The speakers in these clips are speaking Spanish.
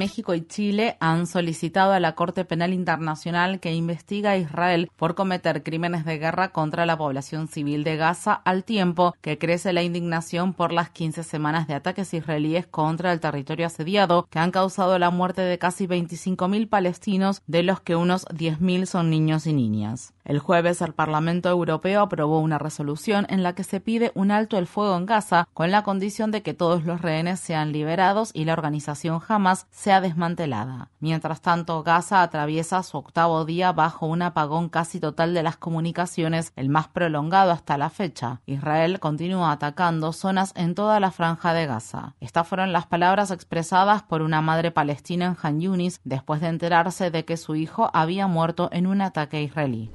México y Chile han solicitado a la Corte Penal Internacional que investiga a Israel por cometer crímenes de guerra contra la población civil de Gaza al tiempo que crece la indignación por las 15 semanas de ataques israelíes contra el territorio asediado que han causado la muerte de casi 25.000 palestinos, de los que unos 10.000 son niños y niñas. El jueves el Parlamento Europeo aprobó una resolución en la que se pide un alto el fuego en Gaza con la condición de que todos los rehenes sean liberados y la organización Hamas sea desmantelada. Mientras tanto, Gaza atraviesa su octavo día bajo un apagón casi total de las comunicaciones, el más prolongado hasta la fecha. Israel continúa atacando zonas en toda la franja de Gaza. Estas fueron las palabras expresadas por una madre palestina en Han Yunis después de enterarse de que su hijo había muerto en un ataque israelí.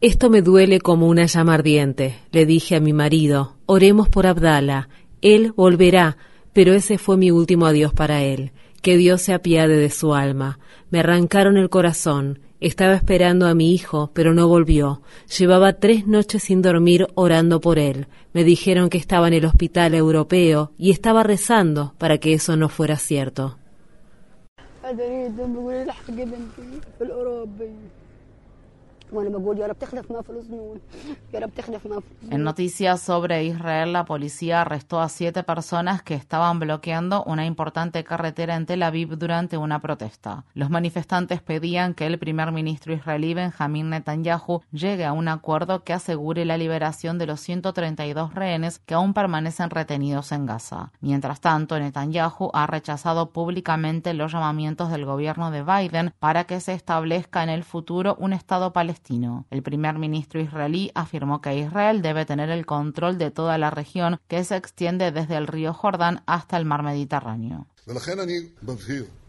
Esto me duele como una llama ardiente. Le dije a mi marido, oremos por Abdala. Él volverá, pero ese fue mi último adiós para él. Que Dios se apiade de su alma. Me arrancaron el corazón. Estaba esperando a mi hijo, pero no volvió. Llevaba tres noches sin dormir orando por él. Me dijeron que estaba en el hospital europeo y estaba rezando para que eso no fuera cierto. هذا يدم يقول لي لحق بنتي الأوروبي. En noticias sobre Israel, la policía arrestó a siete personas que estaban bloqueando una importante carretera en Tel Aviv durante una protesta. Los manifestantes pedían que el primer ministro israelí Benjamin Netanyahu llegue a un acuerdo que asegure la liberación de los 132 rehenes que aún permanecen retenidos en Gaza. Mientras tanto, Netanyahu ha rechazado públicamente los llamamientos del gobierno de Biden para que se establezca en el futuro un Estado palestino el primer ministro israelí afirmó que Israel debe tener el control de toda la región que se extiende desde el río Jordán hasta el mar Mediterráneo.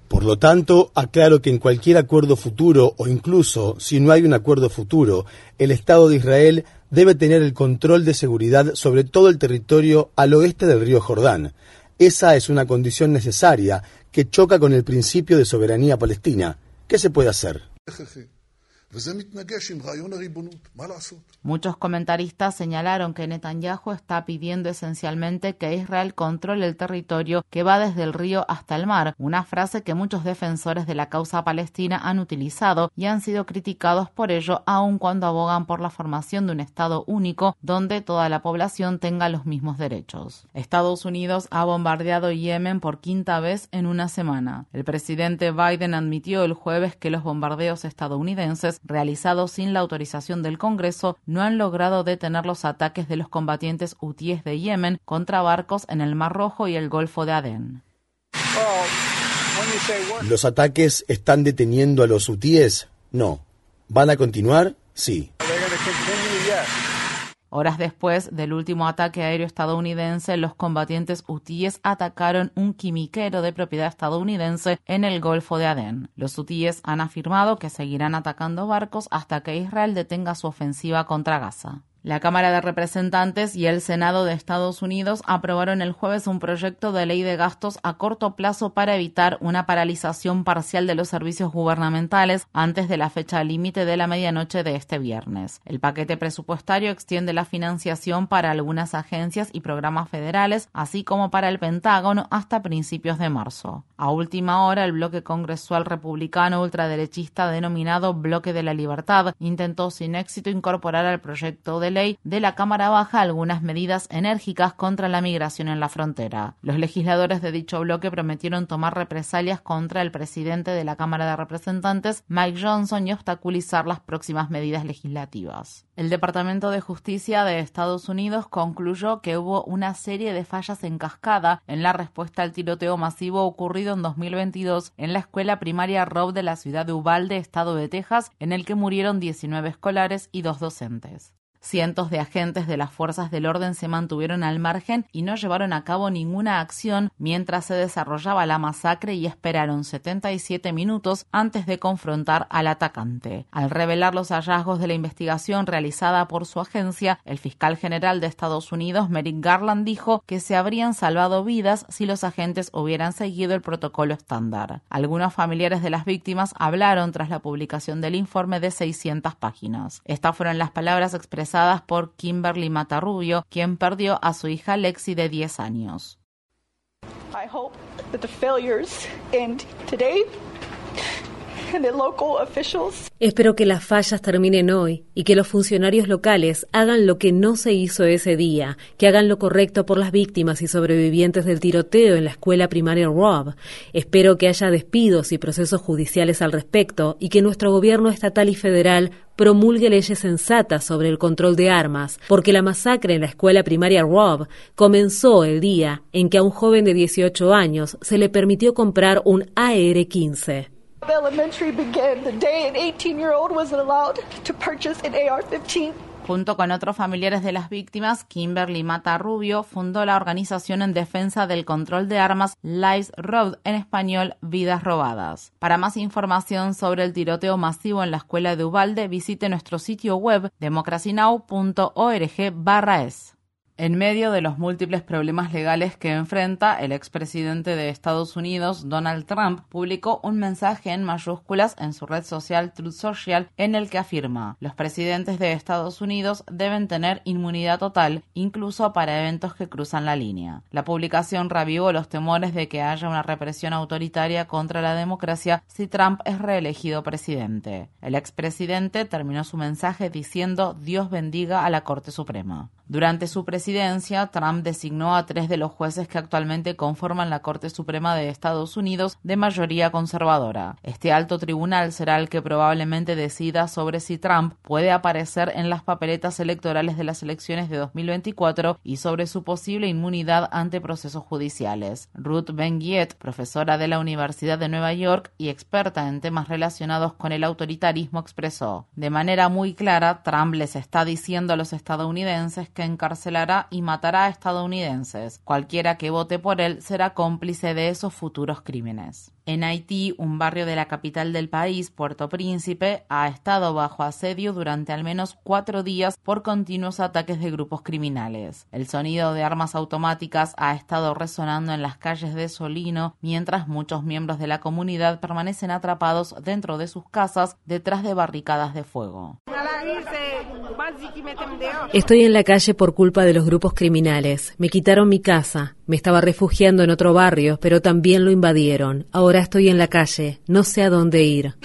Por lo tanto, aclaro que en cualquier acuerdo futuro o incluso si no hay un acuerdo futuro, el Estado de Israel debe tener el control de seguridad sobre todo el territorio al oeste del río Jordán. Esa es una condición necesaria que choca con el principio de soberanía palestina. ¿Qué se puede hacer? Muchos comentaristas señalaron que Netanyahu está pidiendo esencialmente que Israel controle el territorio que va desde el río hasta el mar, una frase que muchos defensores de la causa palestina han utilizado y han sido criticados por ello, aun cuando abogan por la formación de un Estado único donde toda la población tenga los mismos derechos. Estados Unidos ha bombardeado Yemen por quinta vez en una semana. El presidente Biden admitió el jueves que los bombardeos estadounidenses realizados sin la autorización del Congreso no han logrado detener los ataques de los combatientes hutíes de Yemen contra barcos en el Mar Rojo y el Golfo de Adén. ¿Los ataques están deteniendo a los hutíes? No. ¿Van a continuar? Sí. Horas después del último ataque aéreo estadounidense, los combatientes hutíes atacaron un quimiquero de propiedad estadounidense en el Golfo de Adén. Los hutíes han afirmado que seguirán atacando barcos hasta que Israel detenga su ofensiva contra Gaza. La Cámara de Representantes y el Senado de Estados Unidos aprobaron el jueves un proyecto de ley de gastos a corto plazo para evitar una paralización parcial de los servicios gubernamentales antes de la fecha límite de la medianoche de este viernes. El paquete presupuestario extiende la financiación para algunas agencias y programas federales, así como para el Pentágono hasta principios de marzo. A última hora, el bloque congresual republicano ultraderechista denominado Bloque de la Libertad intentó sin éxito incorporar al proyecto de ley de la Cámara Baja algunas medidas enérgicas contra la migración en la frontera. Los legisladores de dicho bloque prometieron tomar represalias contra el presidente de la Cámara de Representantes, Mike Johnson, y obstaculizar las próximas medidas legislativas. El Departamento de Justicia de Estados Unidos concluyó que hubo una serie de fallas en cascada en la respuesta al tiroteo masivo ocurrido en 2022 en la escuela primaria Rob de la ciudad de Uvalde, estado de Texas, en el que murieron 19 escolares y dos docentes. Cientos de agentes de las fuerzas del orden se mantuvieron al margen y no llevaron a cabo ninguna acción mientras se desarrollaba la masacre y esperaron 77 minutos antes de confrontar al atacante. Al revelar los hallazgos de la investigación realizada por su agencia, el fiscal general de Estados Unidos, Merrick Garland, dijo que se habrían salvado vidas si los agentes hubieran seguido el protocolo estándar. Algunos familiares de las víctimas hablaron tras la publicación del informe de 600 páginas. Estas fueron las palabras expresadas por Kimberly Matarrubio, quien perdió a su hija Lexi de 10 años. I hope that the failures end today Espero que las fallas terminen hoy y que los funcionarios locales hagan lo que no se hizo ese día, que hagan lo correcto por las víctimas y sobrevivientes del tiroteo en la escuela primaria Rob. Espero que haya despidos y procesos judiciales al respecto y que nuestro gobierno estatal y federal promulgue leyes sensatas sobre el control de armas, porque la masacre en la escuela primaria Rob comenzó el día en que a un joven de 18 años se le permitió comprar un AR-15. Junto con otros familiares de las víctimas, Kimberly Mata Rubio fundó la organización en defensa del control de armas Lives Road, en español Vidas Robadas. Para más información sobre el tiroteo masivo en la escuela de Ubalde, visite nuestro sitio web democracynow.org/es. En medio de los múltiples problemas legales que enfrenta, el expresidente de Estados Unidos, Donald Trump, publicó un mensaje en mayúsculas en su red social Truth Social en el que afirma, los presidentes de Estados Unidos deben tener inmunidad total, incluso para eventos que cruzan la línea. La publicación revivó los temores de que haya una represión autoritaria contra la democracia si Trump es reelegido presidente. El expresidente terminó su mensaje diciendo Dios bendiga a la Corte Suprema. Durante su presidencia, Trump designó a tres de los jueces que actualmente conforman la Corte Suprema de Estados Unidos de mayoría conservadora. Este alto tribunal será el que probablemente decida sobre si Trump puede aparecer en las papeletas electorales de las elecciones de 2024 y sobre su posible inmunidad ante procesos judiciales. Ruth Ben profesora de la Universidad de Nueva York y experta en temas relacionados con el autoritarismo, expresó, de manera muy clara, Trump les está diciendo a los estadounidenses que encarcelará y matará a estadounidenses. Cualquiera que vote por él será cómplice de esos futuros crímenes. En Haití, un barrio de la capital del país, Puerto Príncipe, ha estado bajo asedio durante al menos cuatro días por continuos ataques de grupos criminales. El sonido de armas automáticas ha estado resonando en las calles de Solino, mientras muchos miembros de la comunidad permanecen atrapados dentro de sus casas detrás de barricadas de fuego. Estoy en la calle por culpa de los grupos criminales. Me quitaron mi casa. Me estaba refugiando en otro barrio, pero también lo invadieron. Ahora estoy en la calle. No sé a dónde ir.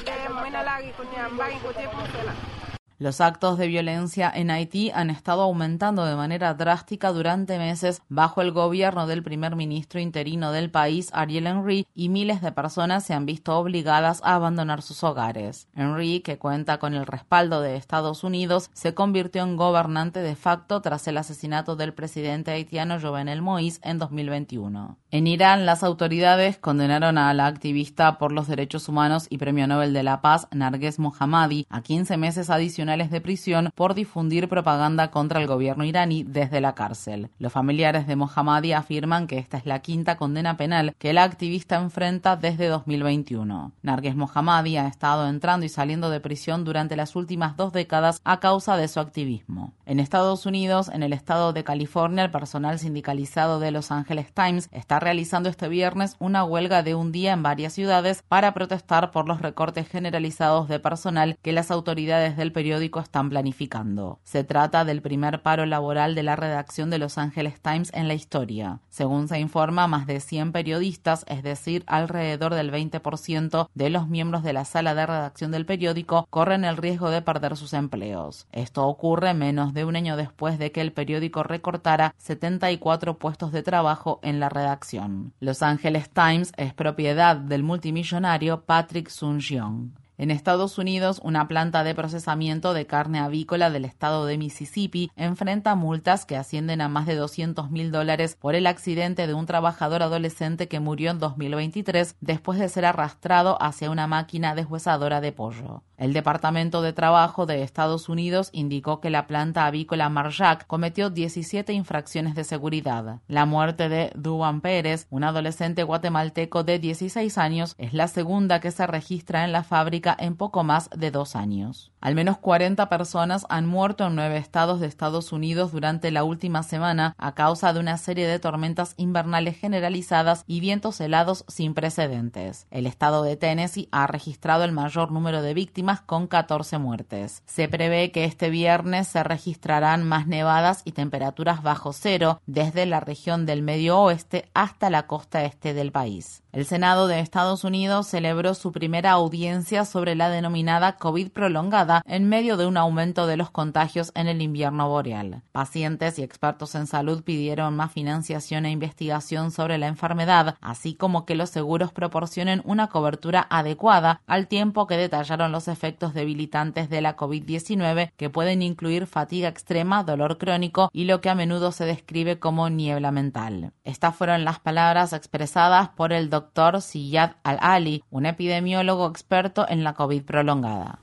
Los actos de violencia en Haití han estado aumentando de manera drástica durante meses bajo el gobierno del primer ministro interino del país, Ariel Henry, y miles de personas se han visto obligadas a abandonar sus hogares. Henry, que cuenta con el respaldo de Estados Unidos, se convirtió en gobernante de facto tras el asesinato del presidente haitiano Jovenel Moïse en 2021. En Irán, las autoridades condenaron a la activista por los derechos humanos y premio Nobel de la Paz, Narges Mohammadi, a 15 meses adicionales de prisión por difundir propaganda contra el gobierno iraní desde la cárcel. Los familiares de Mohammadi afirman que esta es la quinta condena penal que la activista enfrenta desde 2021. Narges Mohammadi ha estado entrando y saliendo de prisión durante las últimas dos décadas a causa de su activismo. En Estados Unidos, en el estado de California, el personal sindicalizado de Los Angeles Times está realizando este viernes una huelga de un día en varias ciudades para protestar por los recortes generalizados de personal que las autoridades del periódico están planificando. Se trata del primer paro laboral de la redacción de Los Angeles Times en la historia. Según se informa, más de 100 periodistas, es decir, alrededor del 20% de los miembros de la sala de redacción del periódico, corren el riesgo de perder sus empleos. Esto ocurre menos de un año después de que el periódico recortara 74 puestos de trabajo en la redacción. Los Angeles Times es propiedad del multimillonario Patrick Sun-Jeong. En Estados Unidos, una planta de procesamiento de carne avícola del estado de Mississippi enfrenta multas que ascienden a más de 200 mil dólares por el accidente de un trabajador adolescente que murió en 2023 después de ser arrastrado hacia una máquina deshuesadora de pollo. El Departamento de Trabajo de Estados Unidos indicó que la planta avícola Marjac cometió 17 infracciones de seguridad. La muerte de Duan Pérez, un adolescente guatemalteco de 16 años, es la segunda que se registra en la fábrica en poco más de dos años. Al menos 40 personas han muerto en nueve estados de Estados Unidos durante la última semana a causa de una serie de tormentas invernales generalizadas y vientos helados sin precedentes. El estado de Tennessee ha registrado el mayor número de víctimas con 14 muertes. Se prevé que este viernes se registrarán más nevadas y temperaturas bajo cero desde la región del medio oeste hasta la costa este del país. El Senado de Estados Unidos celebró su primera audiencia sobre la denominada COVID prolongada en medio de un aumento de los contagios en el invierno boreal. Pacientes y expertos en salud pidieron más financiación e investigación sobre la enfermedad, así como que los seguros proporcionen una cobertura adecuada, al tiempo que detallaron los efectos debilitantes de la COVID-19 que pueden incluir fatiga extrema, dolor crónico y lo que a menudo se describe como niebla mental. Estas fueron las palabras expresadas por el doctor doctor Siyad Al-Ali, un epidemiólogo experto en la COVID prolongada.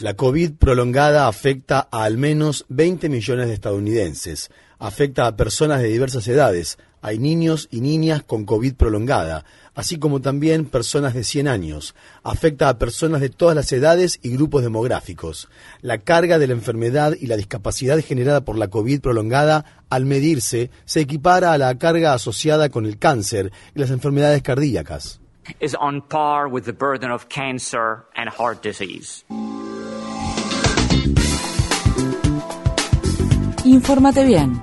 La COVID prolongada afecta a al menos 20 millones de estadounidenses. Afecta a personas de diversas edades. Hay niños y niñas con COVID prolongada, así como también personas de 100 años. Afecta a personas de todas las edades y grupos demográficos. La carga de la enfermedad y la discapacidad generada por la COVID prolongada, al medirse, se equipara a la carga asociada con el cáncer y las enfermedades cardíacas. Infórmate bien.